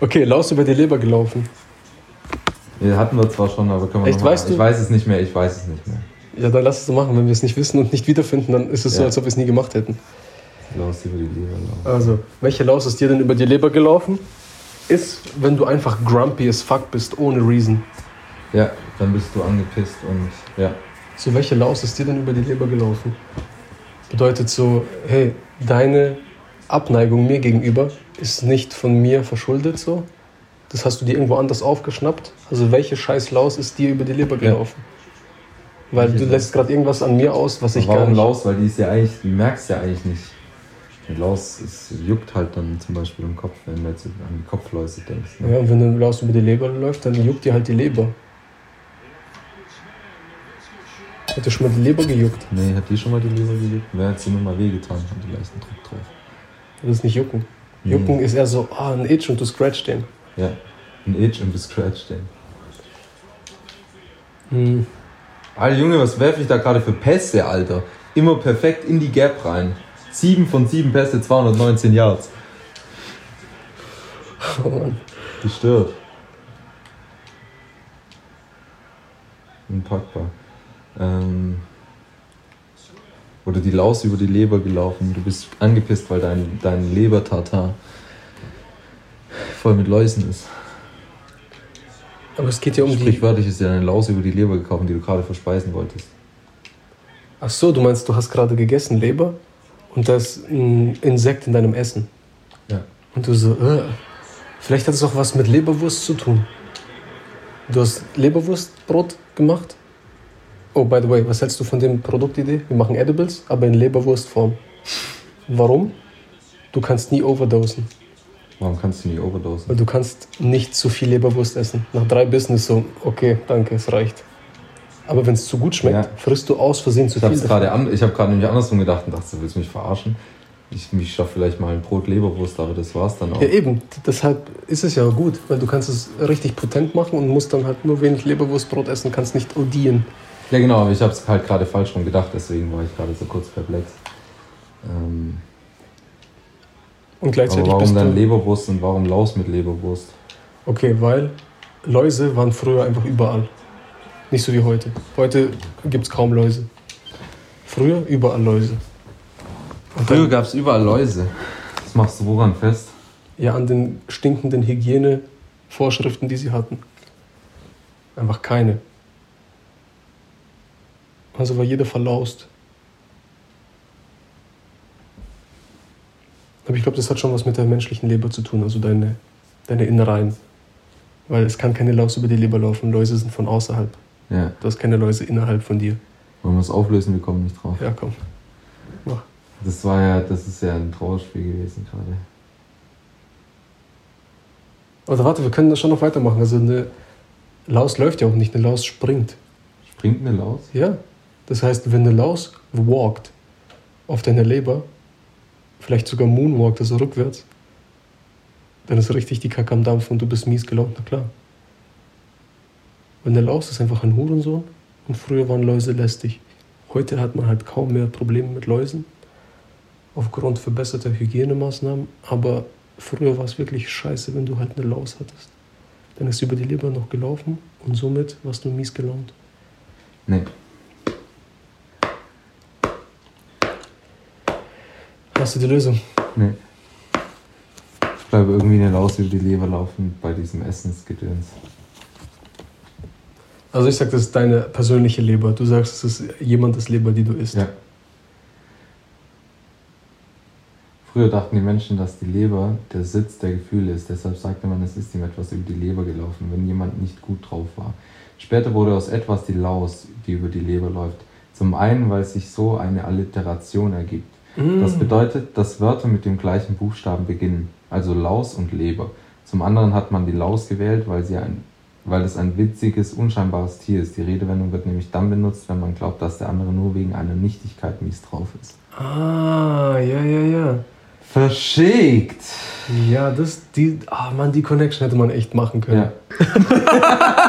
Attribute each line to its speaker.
Speaker 1: Okay, Laus über die Leber gelaufen.
Speaker 2: Ja, hatten wir zwar schon, aber können wir
Speaker 1: Echt, weißt du?
Speaker 2: Ich weiß es nicht mehr, ich weiß es nicht mehr.
Speaker 1: Ja, dann lass es so machen. Wenn wir es nicht wissen und nicht wiederfinden, dann ist es so,
Speaker 2: Ja.
Speaker 1: als ob wir es nie gemacht hätten.
Speaker 2: Laus über die Leber laufen.
Speaker 1: Also, welche Laus ist dir denn über die Leber gelaufen? Ist, wenn du einfach grumpy as fuck bist, ohne Reason.
Speaker 2: Ja, dann bist du angepisst und ja.
Speaker 1: So, welche Laus ist dir denn über die Leber gelaufen? Bedeutet so, hey, deine Abneigung mir gegenüber ist nicht von mir verschuldet so. Das hast du dir irgendwo anders aufgeschnappt. Also welche scheiß Laus ist dir über die Leber
Speaker 2: Ja.
Speaker 1: gelaufen? Weil
Speaker 2: Welche
Speaker 1: du lässt gerade irgendwas an mir aus, was ich gar
Speaker 2: Warum
Speaker 1: nicht...
Speaker 2: Laus? Weil die ist ja eigentlich, die merkst ja eigentlich nicht. Die Laus ist, juckt halt dann zum Beispiel im Kopf, wenn du jetzt an die Kopfläuse denkst. Ne?
Speaker 1: Ja, und wenn eine Laus über die Leber läuft, dann juckt dir halt die Leber. Hat dir schon mal die Leber gejuckt?
Speaker 2: Nee, hat die schon mal die Leber gejuckt? Wer hat sie nur mal wehgetan? Hat die leichten Druck drauf.
Speaker 1: Das ist nicht jucken.
Speaker 2: Nee.
Speaker 1: Jucken ist eher so, ah, ein Itch und du scratch den.
Speaker 2: Ja, ein Itch und du scratch den.
Speaker 1: Hm.
Speaker 2: Alter Junge, was werfe ich da gerade für Pässe, Alter? Immer perfekt in die Gap rein. 7 von 7 Pässe, 219 Yards.
Speaker 1: Oh Mann.
Speaker 2: Gestört. Unpackbar. Ähm, oder die Laus über die Leber gelaufen. Du bist angepisst, weil dein, dein Lebertartar voll mit Läusen ist.
Speaker 1: Aber es geht ja um die...
Speaker 2: Sprichwörtlich ist dir eine Laus über die Leber gekauft, die du gerade verspeisen wolltest.
Speaker 1: Ach so, du meinst, du hast gerade gegessen Leber und da ist ein Insekt in deinem Essen.
Speaker 2: Ja.
Speaker 1: Und du so, äh, vielleicht hat es auch was mit Leberwurst zu tun. Du hast Leberwurstbrot gemacht? Oh, by the way, was hältst du von dem Produktidee? Wir machen Edibles, aber in Leberwurstform. Warum? Du kannst nie overdosen.
Speaker 2: Warum kannst du nicht overdosen?
Speaker 1: Weil du kannst nicht zu viel Leberwurst essen. Nach drei Bissen ist so, okay, danke, es reicht. Aber wenn es zu gut schmeckt,
Speaker 2: Ja.
Speaker 1: frisst du aus Versehen zu
Speaker 2: Ich
Speaker 1: viel.
Speaker 2: gerade an, ich habe gerade nämlich andersrum gedacht und dachte, du willst mich verarschen. Ich, ich schaffe vielleicht mal ein Brot Leberwurst, aber das war's dann auch.
Speaker 1: Ja, eben. Deshalb ist es ja gut, weil du kannst es richtig potent machen und musst dann halt nur wenig Leberwurstbrot essen, kannst nicht odieren.
Speaker 2: Ja, genau, aber ich habe es halt gerade falsch rum gedacht, deswegen war ich gerade so kurz perplex. Ähm,
Speaker 1: Und
Speaker 2: aber
Speaker 1: gleichzeitig
Speaker 2: warum
Speaker 1: bist
Speaker 2: dann. Leberwurst und warum Laus mit Leberwurst?
Speaker 1: Okay, weil Läuse waren früher einfach überall. Nicht so wie heute. Heute gibt es kaum Läuse. Früher überall Läuse. Und
Speaker 2: Früher gab es überall Läuse. Das machst du woran fest?
Speaker 1: ja, an den stinkenden Hygienevorschriften, die sie hatten. Einfach keine. Also war jeder verlaust. Aber ich glaube, das hat schon was mit der menschlichen Leber zu tun, also deine, deine Innereien. Weil es kann keine Laus über die Leber laufen. Läuse sind von außerhalb.
Speaker 2: Ja,
Speaker 1: Du hast keine Läuse innerhalb von dir.
Speaker 2: wollen wir es auflösen? Wir kommen nicht drauf.
Speaker 1: Ja, komm. Mach.
Speaker 2: Das war ja, das ist ja ein Trauerspiel gewesen gerade.
Speaker 1: Aber warte, wir können das schon noch weitermachen. Also eine Laus läuft ja auch nicht, eine Laus springt.
Speaker 2: Springt eine Laus?
Speaker 1: Ja. Das heißt, wenn eine Laus walkt auf deiner Leber, vielleicht sogar moonwalkt, also rückwärts, dann ist richtig die Kacke am Dampf und du bist mies gelaunt, na klar. Weil eine Laus ist einfach ein Hurensohn und früher waren Läuse lästig. Heute hat man halt kaum mehr Probleme mit Läusen aufgrund verbesserter Hygienemaßnahmen, aber früher war es wirklich scheiße, wenn du halt eine Laus hattest. Dann ist über die Leber noch gelaufen und somit warst du mies gelaunt.
Speaker 2: Nee.
Speaker 1: Hast du die Lösung?
Speaker 2: Nee. Ich bleibe irgendwie eine Laus über die Leber laufen bei diesem Essensgedöns.
Speaker 1: Also ich sag, das ist deine persönliche Leber. Du sagst, es ist jemandes Leber, die du isst.
Speaker 2: Ja. Früher dachten die Menschen, dass die Leber der Sitz der Gefühle ist. Deshalb sagte man, es ist ihm etwas über die Leber gelaufen, wenn jemand nicht gut drauf war. Später wurde aus etwas die Laus, die über die Leber läuft. Zum einen, weil sich so eine Alliteration ergibt. Das bedeutet, dass Wörter mit dem gleichen Buchstaben beginnen, also Laus und Leber. Zum anderen hat man die Laus gewählt, weil, sie ein, weil es ein witziges, unscheinbares Tier ist. Die Redewendung wird nämlich dann benutzt, wenn man glaubt, dass der andere nur wegen einer Nichtigkeit mies drauf ist.
Speaker 1: Ah, ja, ja, ja.
Speaker 2: Verschickt!
Speaker 1: Ja, das, die, ah Mann, die Connection hätte man echt machen können.
Speaker 2: Ja.